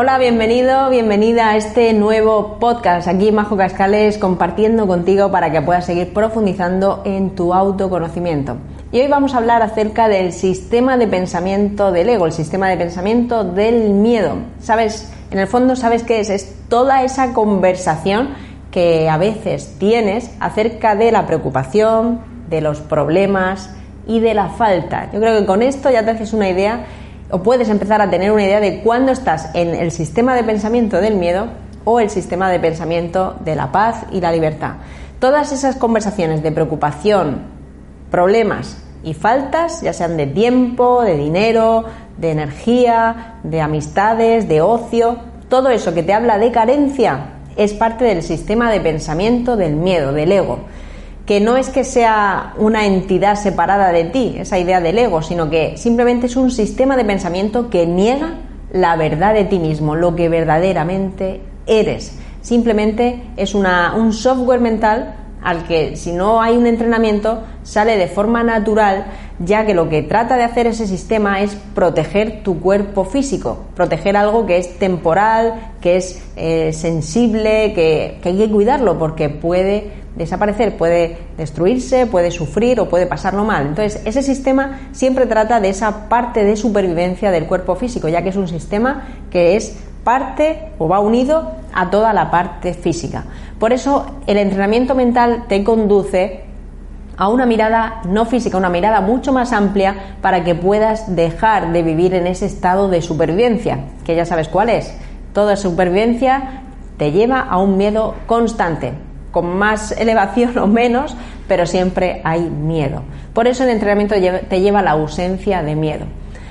Hola, bienvenido, bienvenida a este nuevo podcast. Aquí Majo Cascales compartiendo contigo para que puedas seguir profundizando en tu autoconocimiento. Y hoy vamos a hablar acerca del sistema de pensamiento del ego, el sistema de pensamiento del miedo. ¿Sabes? En el fondo, ¿sabes qué es? Es toda esa conversación que a veces tienes acerca de la preocupación, de los problemas y de la falta. Yo creo que con esto ya te haces una idea o puedes empezar a tener una idea de cuándo estás en el sistema de pensamiento del miedo o el sistema de pensamiento de la paz y la libertad. Todas esas conversaciones de preocupación, problemas y faltas, ya sean de tiempo, de dinero, de energía, de amistades, de ocio, todo eso que te habla de carencia es parte del sistema de pensamiento del miedo, del ego que no es que sea una entidad separada de ti, esa idea del ego, sino que simplemente es un sistema de pensamiento que niega la verdad de ti mismo, lo que verdaderamente eres. Simplemente es una, un software mental al que si no hay un entrenamiento sale de forma natural, ya que lo que trata de hacer ese sistema es proteger tu cuerpo físico, proteger algo que es temporal, que es eh, sensible, que, que hay que cuidarlo porque puede desaparecer, puede destruirse, puede sufrir o puede pasarlo mal. Entonces, ese sistema siempre trata de esa parte de supervivencia del cuerpo físico, ya que es un sistema que es parte o va unido a toda la parte física. Por eso, el entrenamiento mental te conduce a una mirada no física, una mirada mucho más amplia para que puedas dejar de vivir en ese estado de supervivencia, que ya sabes cuál es. Toda supervivencia te lleva a un miedo constante con más elevación o menos, pero siempre hay miedo. Por eso el entrenamiento te lleva a la ausencia de miedo.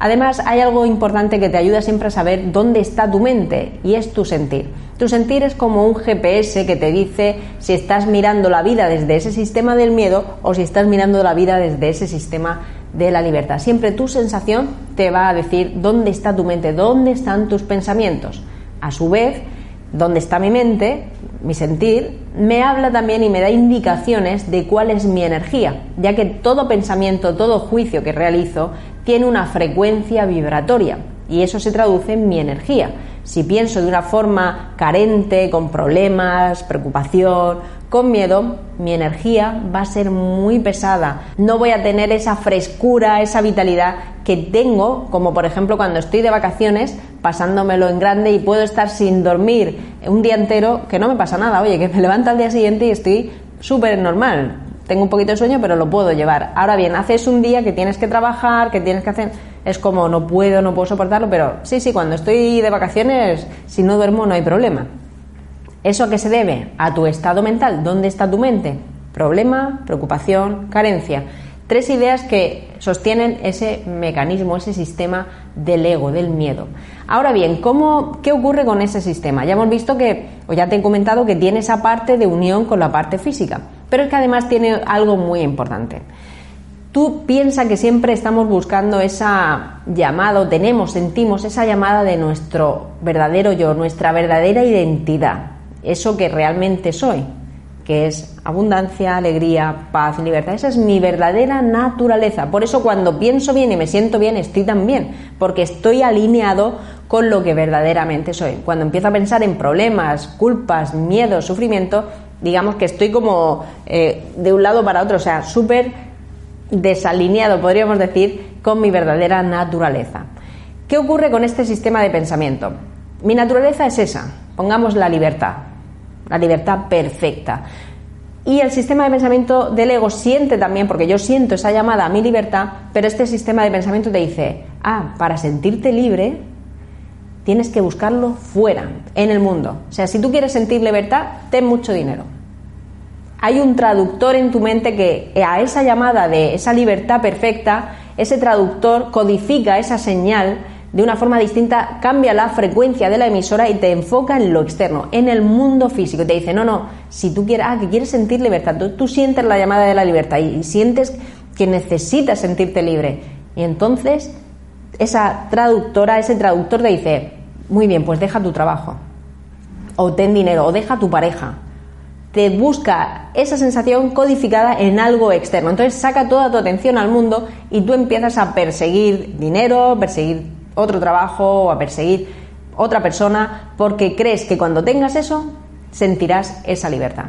Además, hay algo importante que te ayuda siempre a saber dónde está tu mente y es tu sentir. Tu sentir es como un GPS que te dice si estás mirando la vida desde ese sistema del miedo o si estás mirando la vida desde ese sistema de la libertad. Siempre tu sensación te va a decir dónde está tu mente, dónde están tus pensamientos. A su vez, dónde está mi mente, mi sentir, me habla también y me da indicaciones de cuál es mi energía, ya que todo pensamiento, todo juicio que realizo tiene una frecuencia vibratoria y eso se traduce en mi energía. Si pienso de una forma carente, con problemas, preocupación, con miedo, mi energía va a ser muy pesada. No voy a tener esa frescura, esa vitalidad que tengo, como por ejemplo cuando estoy de vacaciones, pasándomelo en grande y puedo estar sin dormir un día entero, que no me pasa nada, oye, que me levanto al día siguiente y estoy súper normal. Tengo un poquito de sueño, pero lo puedo llevar. Ahora bien, haces un día que tienes que trabajar, que tienes que hacer... Es como, no puedo, no puedo soportarlo, pero sí, sí, cuando estoy de vacaciones, si no duermo no hay problema. ¿Eso a qué se debe? A tu estado mental. ¿Dónde está tu mente? Problema, preocupación, carencia. Tres ideas que sostienen ese mecanismo, ese sistema del ego, del miedo. Ahora bien, ¿cómo, ¿qué ocurre con ese sistema? Ya hemos visto que, o ya te he comentado, que tiene esa parte de unión con la parte física, pero es que además tiene algo muy importante. Tú piensas que siempre estamos buscando esa llamada, o tenemos, sentimos esa llamada de nuestro verdadero yo, nuestra verdadera identidad, eso que realmente soy que es abundancia, alegría, paz, libertad. Esa es mi verdadera naturaleza. Por eso cuando pienso bien y me siento bien, estoy tan bien, porque estoy alineado con lo que verdaderamente soy. Cuando empiezo a pensar en problemas, culpas, miedo, sufrimiento, digamos que estoy como eh, de un lado para otro, o sea, súper desalineado, podríamos decir, con mi verdadera naturaleza. ¿Qué ocurre con este sistema de pensamiento? Mi naturaleza es esa, pongamos la libertad, la libertad perfecta. Y el sistema de pensamiento del ego siente también, porque yo siento esa llamada a mi libertad, pero este sistema de pensamiento te dice, ah, para sentirte libre tienes que buscarlo fuera, en el mundo. O sea, si tú quieres sentir libertad, ten mucho dinero. Hay un traductor en tu mente que a esa llamada de esa libertad perfecta, ese traductor codifica esa señal de una forma distinta, cambia la frecuencia de la emisora y te enfoca en lo externo, en el mundo físico. Y te dice, no, no, si tú quieres, ah, que quieres sentir libertad, tú, sientes la llamada de la libertad y, sientes que necesitas sentirte libre. Y entonces esa traductora, ese traductor te dice, muy bien, pues deja tu trabajo, o ten dinero, o deja tu pareja. Te busca esa sensación codificada en algo externo. Entonces saca toda tu atención al mundo y tú empiezas a perseguir dinero, perseguir otro trabajo o a perseguir otra persona porque crees que cuando tengas eso sentirás esa libertad.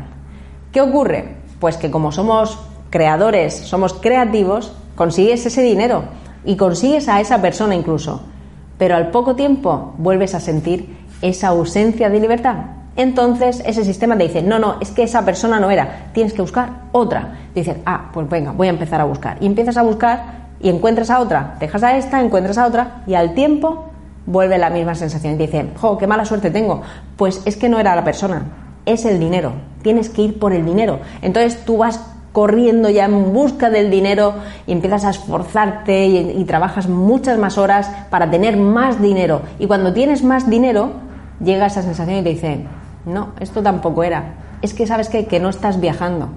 ¿Qué ocurre? Pues que como somos creadores, somos creativos, consigues ese dinero y consigues a esa persona incluso, pero al poco tiempo vuelves a sentir esa ausencia de libertad. Entonces ese sistema te dice, no, no, es que esa persona no era, tienes que buscar otra. Dices, ah, pues venga, voy a empezar a buscar. Y empiezas a buscar y encuentras a otra, dejas a esta, encuentras a otra y al tiempo vuelve la misma sensación y dice, jo, qué mala suerte tengo. Pues es que no era la persona, es el dinero, tienes que ir por el dinero. Entonces tú vas corriendo ya en busca del dinero y empiezas a esforzarte y, trabajas muchas más horas para tener más dinero. Y cuando tienes más dinero, llega esa sensación y te dice, no, esto tampoco era. Es que sabes que no estás viajando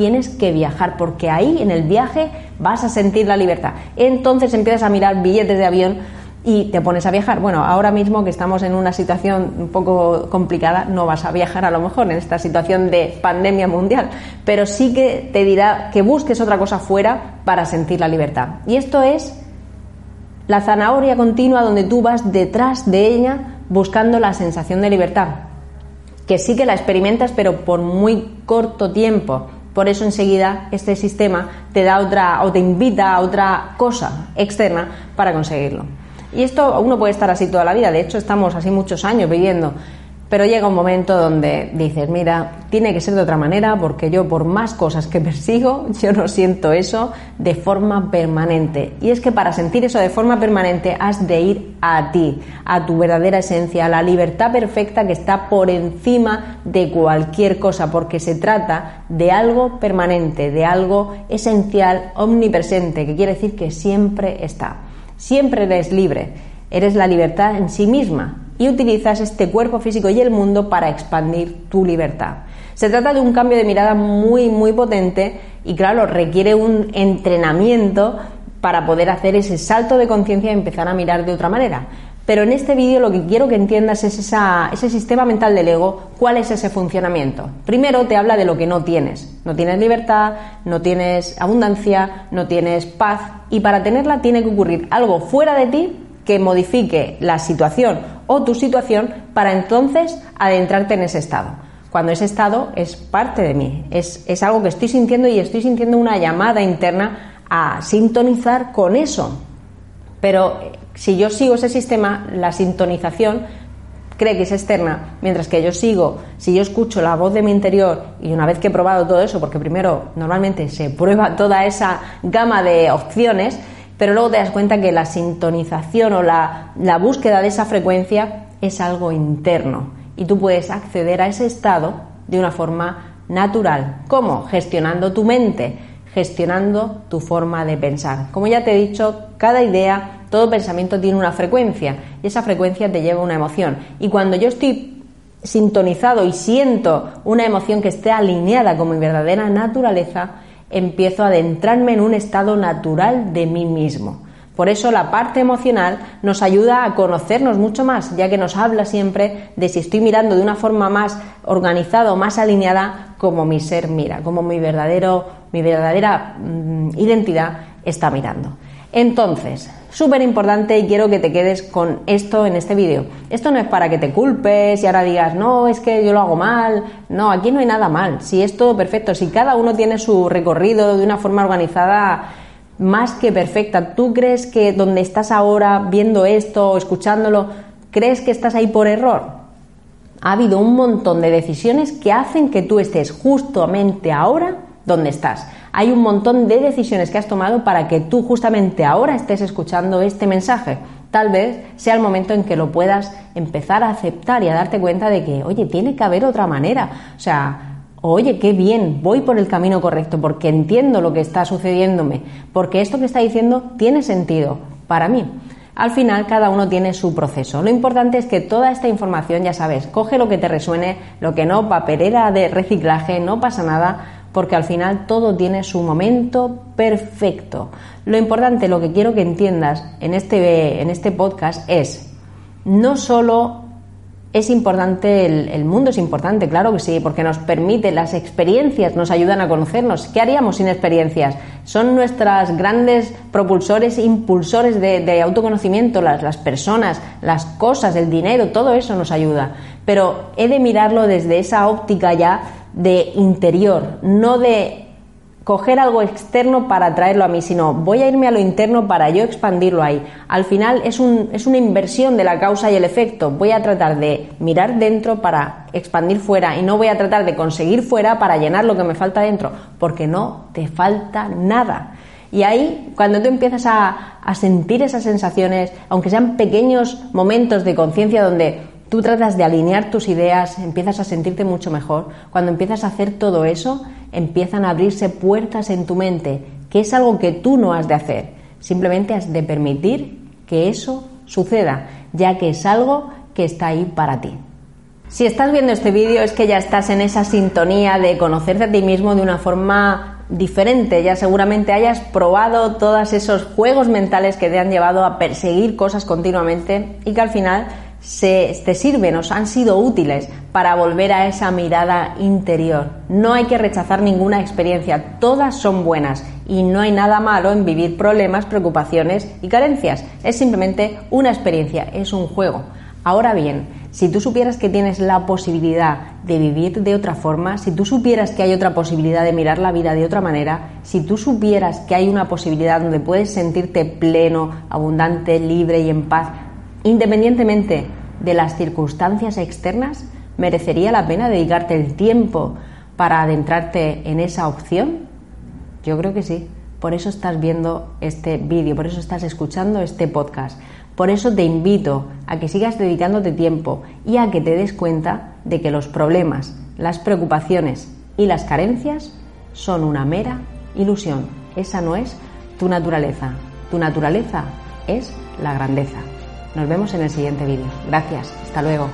tienes que viajar porque ahí en el viaje vas a sentir la libertad. Entonces empiezas a mirar billetes de avión y te pones a viajar. Bueno, ahora mismo que estamos en una situación un poco complicada, no vas a viajar a lo mejor en esta situación de pandemia mundial, pero sí que te dirá que busques otra cosa fuera para sentir la libertad. Y esto es la zanahoria continua donde tú vas detrás de ella buscando la sensación de libertad, que sí que la experimentas pero por muy corto tiempo por eso enseguida este sistema te da otra o te invita a otra cosa externa para conseguirlo. Y esto uno puede estar así toda la vida, de hecho estamos así muchos años viviendo pero llega un momento donde dices, mira, tiene que ser de otra manera porque yo por más cosas que persigo, yo no siento eso de forma permanente. Y es que para sentir eso de forma permanente has de ir a ti, a tu verdadera esencia, a la libertad perfecta que está por encima de cualquier cosa, porque se trata de algo permanente, de algo esencial, omnipresente, que quiere decir que siempre está. Siempre eres libre, eres la libertad en sí misma y utilizas este cuerpo físico y el mundo para expandir tu libertad. Se trata de un cambio de mirada muy, muy potente y claro, requiere un entrenamiento para poder hacer ese salto de conciencia y empezar a mirar de otra manera. Pero en este vídeo lo que quiero que entiendas es ese sistema mental del ego, cuál es ese funcionamiento. Primero te habla de lo que no tienes. No tienes libertad, no tienes abundancia, no tienes paz y para tenerla tiene que ocurrir algo fuera de ti que modifique la situación o tu situación para entonces adentrarte en ese estado. Cuando ese estado es parte de mí, es, es algo que estoy sintiendo y estoy sintiendo una llamada interna a sintonizar con eso. Pero eh, si yo sigo ese sistema, la sintonización cree que es externa, mientras que yo sigo, si yo escucho la voz de mi interior y una vez que he probado todo eso, porque primero normalmente se prueba toda esa gama de opciones, pero luego te das cuenta que la sintonización o la, búsqueda de esa frecuencia es algo interno y tú puedes acceder a ese estado de una forma natural. ¿Cómo? Gestionando tu mente, gestionando tu forma de pensar. Como ya te he dicho, cada idea, todo pensamiento tiene una frecuencia y esa frecuencia te lleva a una emoción. Y cuando yo estoy sintonizado y siento una emoción que esté alineada con mi verdadera naturaleza, empiezo a adentrarme en un estado natural de mí mismo. Por eso la parte emocional nos ayuda a conocernos mucho más, ya que nos habla siempre de si estoy mirando de una forma más organizada o más alineada como mi ser mira, como mi verdadero mi verdadera mm, identidad está mirando. Entonces, súper importante y quiero que te quedes con esto en este vídeo. Esto no es para que te culpes y ahora digas, no, es que yo lo hago mal. No, aquí no hay nada mal. Si es todo perfecto, si cada uno tiene su recorrido de una forma organizada más que perfecta, ¿tú crees que donde estás ahora viendo esto o escuchándolo, crees que estás ahí por error. Ha habido un montón de decisiones que hacen que tú estés justamente ahora donde estás. Hay un montón de decisiones que has tomado para que tú justamente ahora estés escuchando este mensaje. Tal vez sea el momento en que lo puedas empezar a aceptar y a darte cuenta de que, oye, tiene que haber otra manera. O sea, oye, qué bien, voy por el camino correcto porque entiendo lo que está sucediéndome, porque esto que está diciendo tiene sentido para mí. Al final cada uno tiene su proceso. Lo importante es que toda esta información, ya sabes, coge lo que te resuene, lo que no, papelera de reciclaje, no pasa nada, porque al final todo tiene su momento perfecto. Lo importante, lo que quiero que entiendas en este, en este podcast es, no solo es importante, el, mundo es importante, claro que sí, porque nos permite, las experiencias nos ayudan a conocernos. ¿Qué haríamos sin experiencias? Son nuestras grandes propulsores, impulsores de, autoconocimiento, las personas, las cosas, el dinero, todo eso nos ayuda. Pero he de mirarlo desde esa óptica ya de interior, no de coger algo externo para traerlo a mí, sino voy a irme a lo interno para yo expandirlo ahí. Al final es, un, es una inversión de la causa y el efecto. Voy a tratar de mirar dentro para expandir fuera y no voy a tratar de conseguir fuera para llenar lo que me falta dentro, porque no te falta nada. Y ahí, cuando tú empiezas a, a sentir esas sensaciones, aunque sean pequeños momentos de conciencia donde Tú tratas de alinear tus ideas, empiezas a sentirte mucho mejor. Cuando empiezas a hacer todo eso, empiezan a abrirse puertas en tu mente, que es algo que tú no has de hacer. Simplemente has de permitir que eso suceda, ya que es algo que está ahí para ti. Si estás viendo este vídeo es que ya estás en esa sintonía de conocerte a ti mismo de una forma diferente, ya seguramente hayas probado todos esos juegos mentales que te han llevado a perseguir cosas continuamente y que al final se, te sirven, nos han sido útiles para volver a esa mirada interior. No hay que rechazar ninguna experiencia, todas son buenas y no hay nada malo en vivir problemas, preocupaciones y carencias. Es simplemente una experiencia, es un juego. Ahora bien, si tú supieras que tienes la posibilidad de vivir de otra forma, si tú supieras que hay otra posibilidad de mirar la vida de otra manera, si tú supieras que hay una posibilidad donde puedes sentirte pleno, abundante, libre y en paz, Independientemente de las circunstancias externas, ¿merecería la pena dedicarte el tiempo para adentrarte en esa opción? Yo creo que sí. Por eso estás viendo este vídeo, por eso estás escuchando este podcast. Por eso te invito a que sigas dedicándote tiempo y a que te des cuenta de que los problemas, las preocupaciones y las carencias son una mera ilusión. Esa no es tu naturaleza. Tu naturaleza es la grandeza. Nos vemos en el siguiente vídeo. Gracias. Hasta luego.